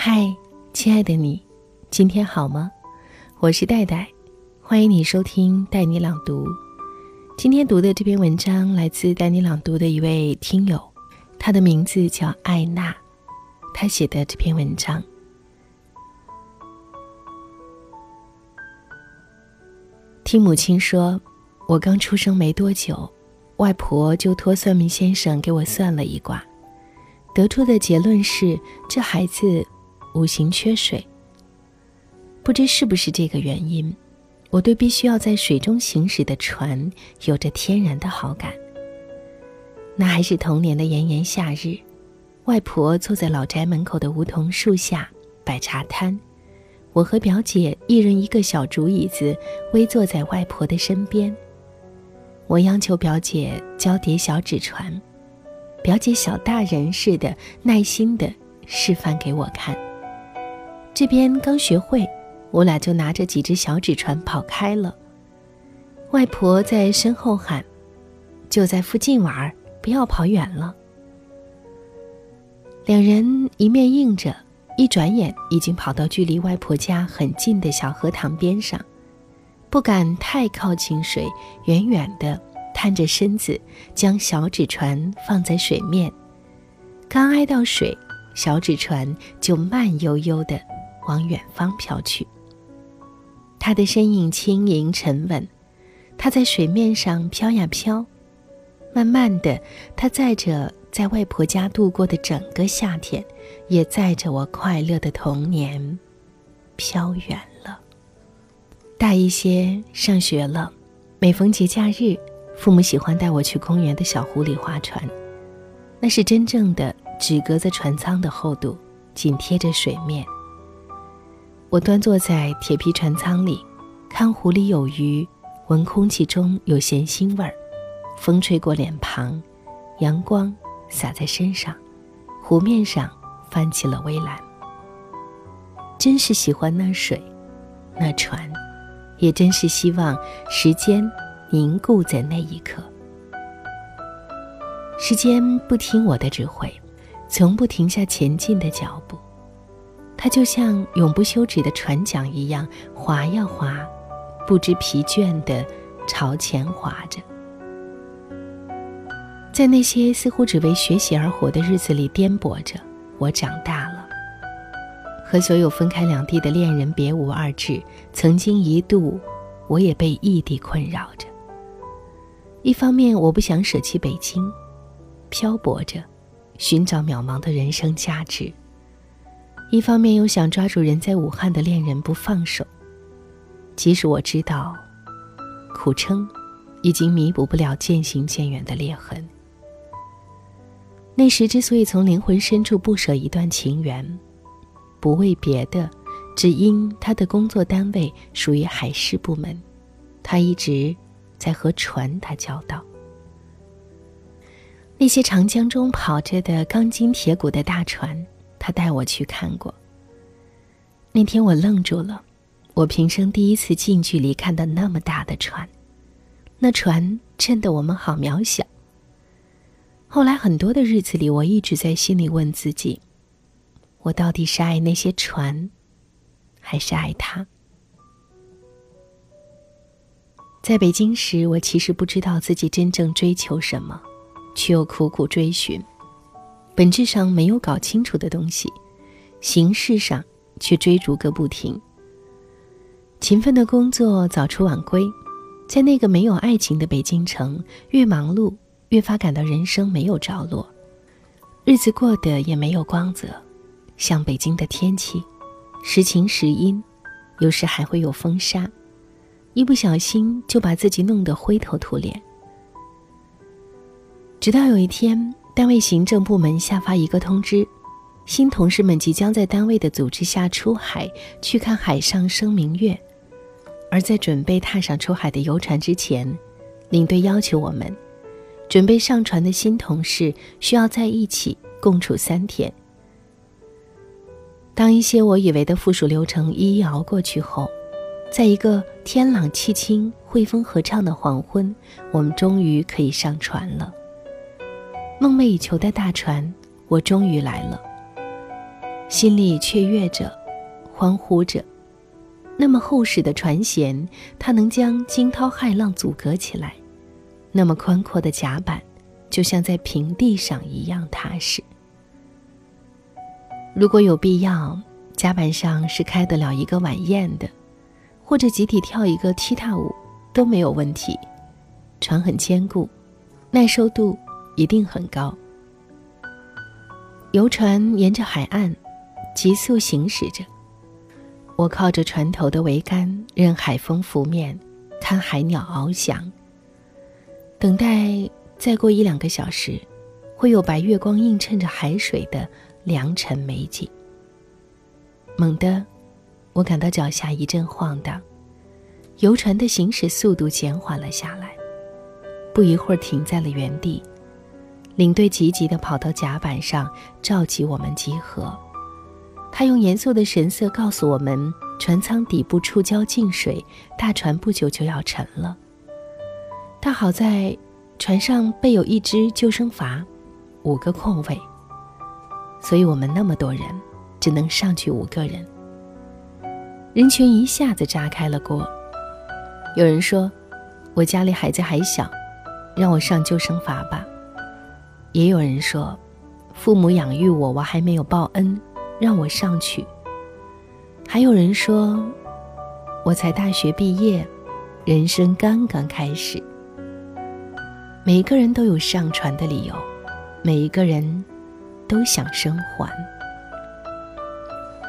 嗨，亲爱的你，今天好吗？我是戴戴，欢迎你收听带你朗读。今天读的这篇文章来自带你朗读的一位听友，他的名字叫艾娜，他写的这篇文章。听母亲说，我刚出生没多久，外婆就托算命先生给我算了一卦，得出的结论是这孩子五行缺水。不知是不是这个原因，我对必须要在水中行驶的船有着天然的好感。那还是童年的炎炎夏日，外婆坐在老宅门口的梧桐树下摆茶摊。我和表姐一人一个小竹椅子，围坐在外婆的身边。我央求表姐教叠小纸船，表姐小大人似的耐心的示范给我看。这边刚学会，我俩就拿着几只小纸船跑开了。外婆在身后喊：“就在附近玩，不要跑远了。”两人一面应着。一转眼，已经跑到距离外婆家很近的小荷塘边上，不敢太靠近水，远远的探着身子，将小纸船放在水面。刚挨到水，小纸船就慢悠悠的往远方飘去。他的身影轻盈沉稳，他在水面上飘呀飘，慢慢的，他载着。在外婆家度过的整个夏天，也载着我快乐的童年，飘远了。大一些，上学了，每逢节假日，父母喜欢带我去公园的小湖里划船。那是真正的只隔着船舱的厚度，紧贴着水面。我端坐在铁皮船舱里，看湖里有鱼，闻空气中有咸腥味儿，风吹过脸庞，阳光。洒在身上，湖面上泛起了微澜。真是喜欢那水，那船，也真是希望时间凝固在那一刻。时间不听我的指挥，从不停下前进的脚步，它就像永不休止的船桨一样，划呀划，不知疲倦地朝前划着。在那些似乎只为学习而活的日子里颠簸着，我长大了。和所有分开两地的恋人别无二致。曾经一度，我也被异地困扰着。一方面，我不想舍弃北京，漂泊着，寻找渺茫的人生价值；一方面又想抓住人在武汉的恋人不放手。即使我知道，苦撑，已经弥补不了渐行渐远的裂痕。那时之所以从灵魂深处不舍一段情缘，不为别的，只因他的工作单位属于海事部门，他一直在和船打交道。那些长江中跑着的钢筋铁骨的大船，他带我去看过。那天我愣住了，我平生第一次近距离看到那么大的船，那船衬得我们好渺小。后来很多的日子里，我一直在心里问自己：我到底是爱那些船，还是爱他？在北京时，我其实不知道自己真正追求什么，却又苦苦追寻。本质上没有搞清楚的东西，形式上却追逐个不停。勤奋的工作，早出晚归，在那个没有爱情的北京城，越忙碌。越发感到人生没有着落，日子过得也没有光泽，像北京的天气，时晴时阴，有时还会有风沙，一不小心就把自己弄得灰头土脸。直到有一天，单位行政部门下发一个通知，新同事们即将在单位的组织下出海去看海上生明月，而在准备踏上出海的游船之前，领队要求我们。准备上船的新同事需要在一起共处三天。当一些我以为的附属流程一一熬过去后，在一个天朗气清、汇风合唱的黄昏，我们终于可以上船了。梦寐以求的大船，我终于来了。心里雀跃着，欢呼着。那么厚实的船舷，它能将惊涛骇浪阻隔起来；那么宽阔的甲板，就像在平地上一样踏实。如果有必要，甲板上是开得了一个晚宴的，或者集体跳一个踢踏舞，都没有问题。船很坚固，耐受度一定很高。游船沿着海岸急速行驶着。我靠着船头的桅杆，任海风拂面，看海鸟翱翔。等待再过一两个小时，会有白月光映衬着海水的良辰美景。猛地，我感到脚下一阵晃荡，游船的行驶速度减缓了下来，不一会儿停在了原地。领队急急地跑到甲板上，召集我们集合。他用严肃的神色告诉我们：“船舱底部触礁进水，大船不久就要沉了。”但好在船上备有一只救生筏，五个空位，所以我们那么多人，只能上去五个人。人群一下子炸开了锅。有人说：“我家里孩子还小，让我上救生筏吧。”也有人说：“父母养育我，我还没有报恩。”让我上去。还有人说，我才大学毕业，人生刚刚开始。每一个人都有上船的理由，每一个人都想生还。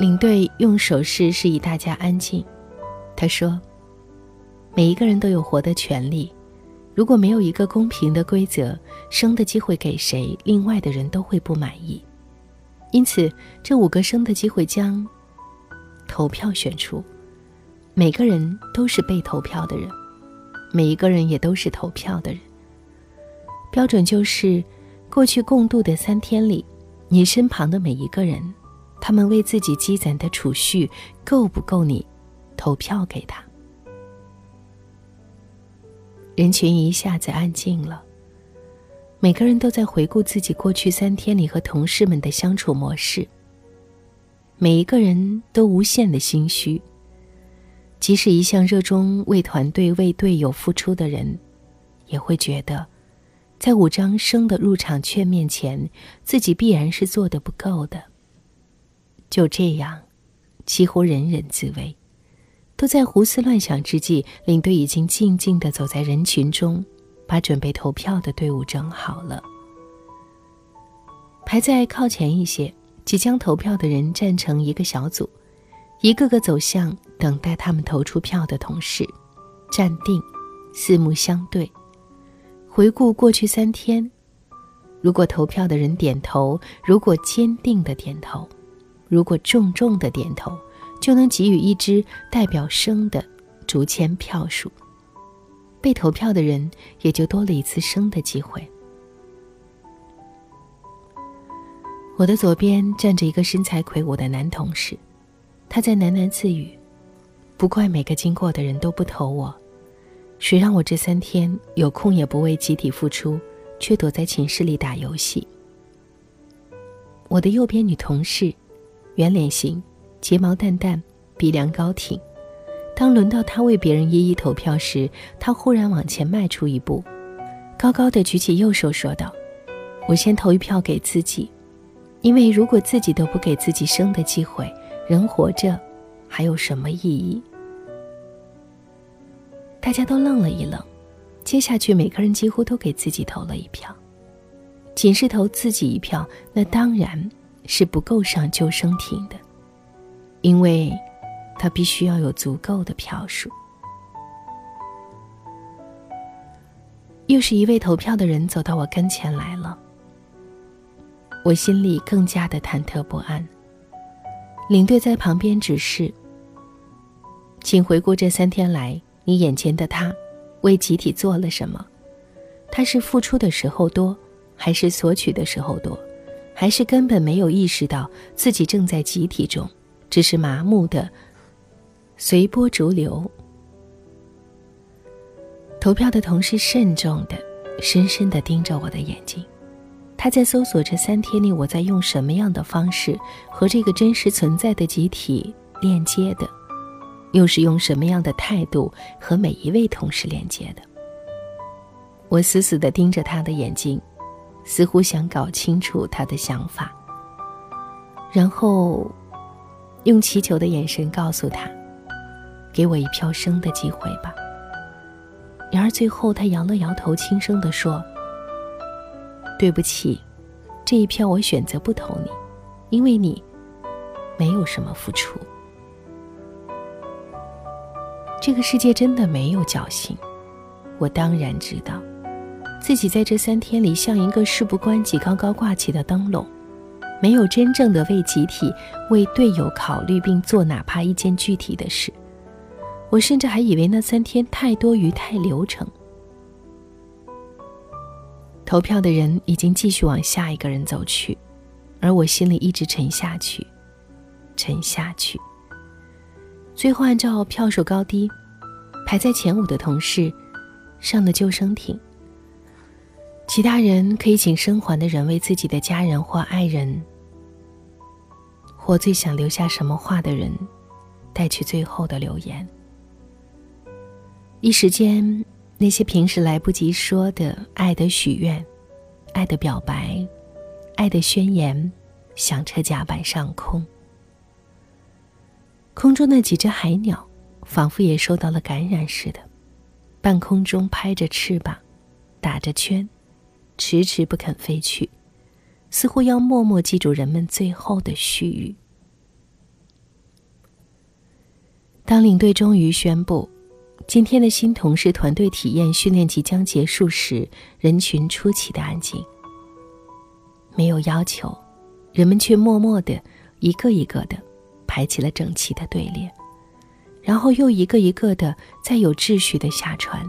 领队用手势示意大家安静。他说：“每一个人都有活的权利。如果没有一个公平的规则，生的机会给谁，另外的人都会不满意。”因此，这五个生的机会将投票选出，每个人都是被投票的人，每一个人也都是投票的人。标准就是，过去共度的三天里，你身旁的每一个人，他们为自己积攒的储蓄够不够你投票给他？人群一下子安静了。每个人都在回顾自己过去三天里和同事们的相处模式。每一个人都无限的心虚。即使一向热衷为团队、为队友付出的人，也会觉得，在五张生的入场券面前，自己必然是做的不够的。就这样，几乎人人自危，都在胡思乱想之际，领队已经静静的走在人群中。把准备投票的队伍整好了，排在靠前一些，即将投票的人站成一个小组，一个个走向等待他们投出票的同事，站定，四目相对，回顾过去三天。如果投票的人点头，如果坚定的点头，如果重重的点头，就能给予一支代表生的竹签票数。被投票的人也就多了一次生的机会。我的左边站着一个身材魁梧的男同事，他在喃喃自语：“不怪每个经过的人都不投我，谁让我这三天有空也不为集体付出，却躲在寝室里打游戏。”我的右边女同事，圆脸型，睫毛淡淡，鼻梁高挺。当轮到他为别人一一投票时，他忽然往前迈出一步，高高的举起右手，说道：“我先投一票给自己，因为如果自己都不给自己生的机会，人活着还有什么意义？”大家都愣了一愣，接下去每个人几乎都给自己投了一票。仅是投自己一票，那当然是不够上救生艇的，因为。他必须要有足够的票数。又是一位投票的人走到我跟前来了，我心里更加的忐忑不安。领队在旁边指示：“请回顾这三天来你眼前的他，为集体做了什么？他是付出的时候多，还是索取的时候多，还是根本没有意识到自己正在集体中，只是麻木的？”随波逐流。投票的同事慎重的、深深的盯着我的眼睛，他在搜索这三天里我在用什么样的方式和这个真实存在的集体链接的，又是用什么样的态度和每一位同事连接的。我死死的盯着他的眼睛，似乎想搞清楚他的想法，然后用祈求的眼神告诉他：“给我一票生的机会吧。”然而最后，他摇了摇头，轻声地说：“对不起，这一票我选择不投你，因为你没有什么付出。这个世界真的没有侥幸，我当然知道。”自己在这三天里像一个事不关己、高高挂起的灯笼，没有真正的为集体、为队友考虑，并做哪怕一件具体的事。我甚至还以为那三天太多余、太流程。投票的人已经继续往下一个人走去，而我心里一直沉下去，沉下去。最后，按照票数高低，排在前五的同事上了救生艇。其他人可以请生还的人为自己的家人或爱人，或最想留下什么话的人，带去最后的留言。一时间，那些平时来不及说的爱的许愿、爱的表白、爱的宣言，响彻甲板上空。空中那几只海鸟，仿佛也受到了感染似的，半空中拍着翅膀，打着圈。迟迟不肯飞去，似乎要默默记住人们最后的絮语。当领队终于宣布今天的新同事团队体验训练即将结束时，人群出奇的安静。没有要求，人们却默默的一个一个的排起了整齐的队列，然后又一个一个的再有秩序的下船。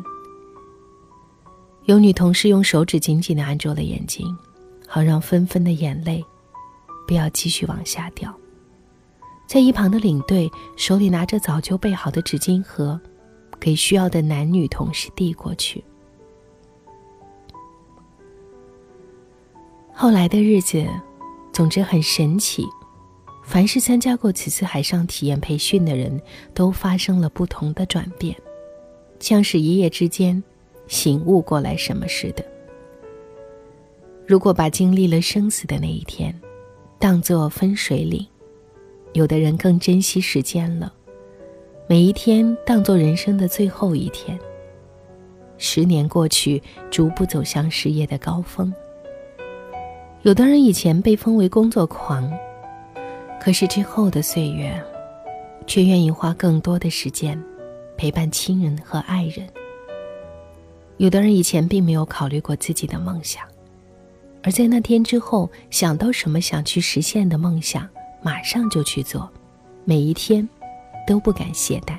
有女同事用手指紧紧的按住了眼睛，好让纷纷的眼泪不要继续往下掉。在一旁的领队手里拿着早就备好的纸巾盒，给需要的男女同事递过去。后来的日子，总之很神奇。凡是参加过此次海上体验培训的人，都发生了不同的转变，像是一夜之间。醒悟过来什么似的。如果把经历了生死的那一天，当作分水岭，有的人更珍惜时间了，每一天当作人生的最后一天。十年过去，逐步走向事业的高峰。有的人以前被封为工作狂，可是之后的岁月，却愿意花更多的时间陪伴亲人和爱人。有的人以前并没有考虑过自己的梦想，而在那天之后，想到什么想去实现的梦想，马上就去做，每一天都不敢懈怠。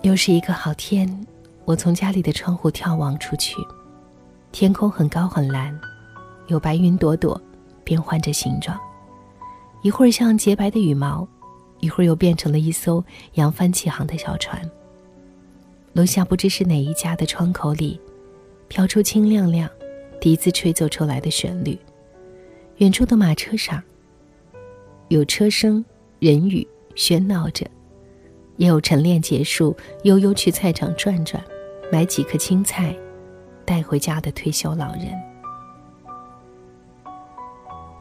又是一个好天，我从家里的窗户眺望出去，天空很高很蓝，有白云朵朵，变换着形状，一会儿像洁白的羽毛，一会儿又变成了一艘扬帆起航的小船。楼下不知是哪一家的窗口里，飘出清亮亮笛子吹奏出来的旋律。远处的马车上，有车声、人语喧闹着，也有晨练结束悠悠去菜场转转，买几颗青菜带回家的退休老人。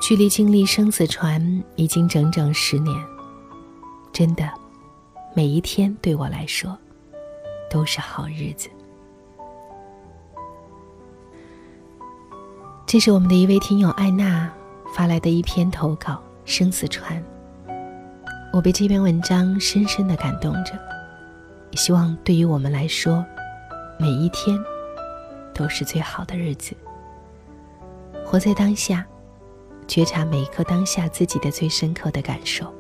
距离经历生死船已经整整十年，真的，每一天对我来说。都是好日子。这是我们的一位听友艾娜发来的一篇投稿《生死船》，我被这篇文章深深的感动着。希望对于我们来说，每一天都是最好的日子。活在当下，觉察每一刻当下自己的最深刻的感受。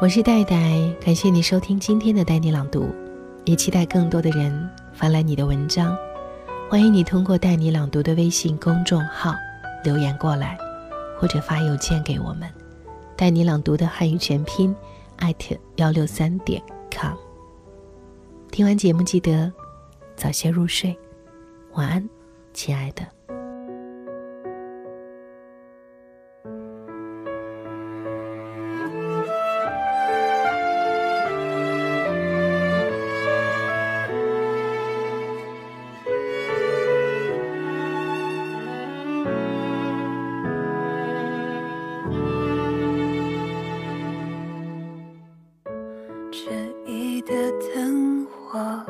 我是戴戴，感谢你收听今天的带你朗读。也期待更多的人发来你的文章，欢迎你通过“带你朗读”的微信公众号留言过来，或者发邮件给我们，“带你朗读”的汉语全拼艾特幺六三点 com。听完节目记得早些入睡，晚安，亲爱的。我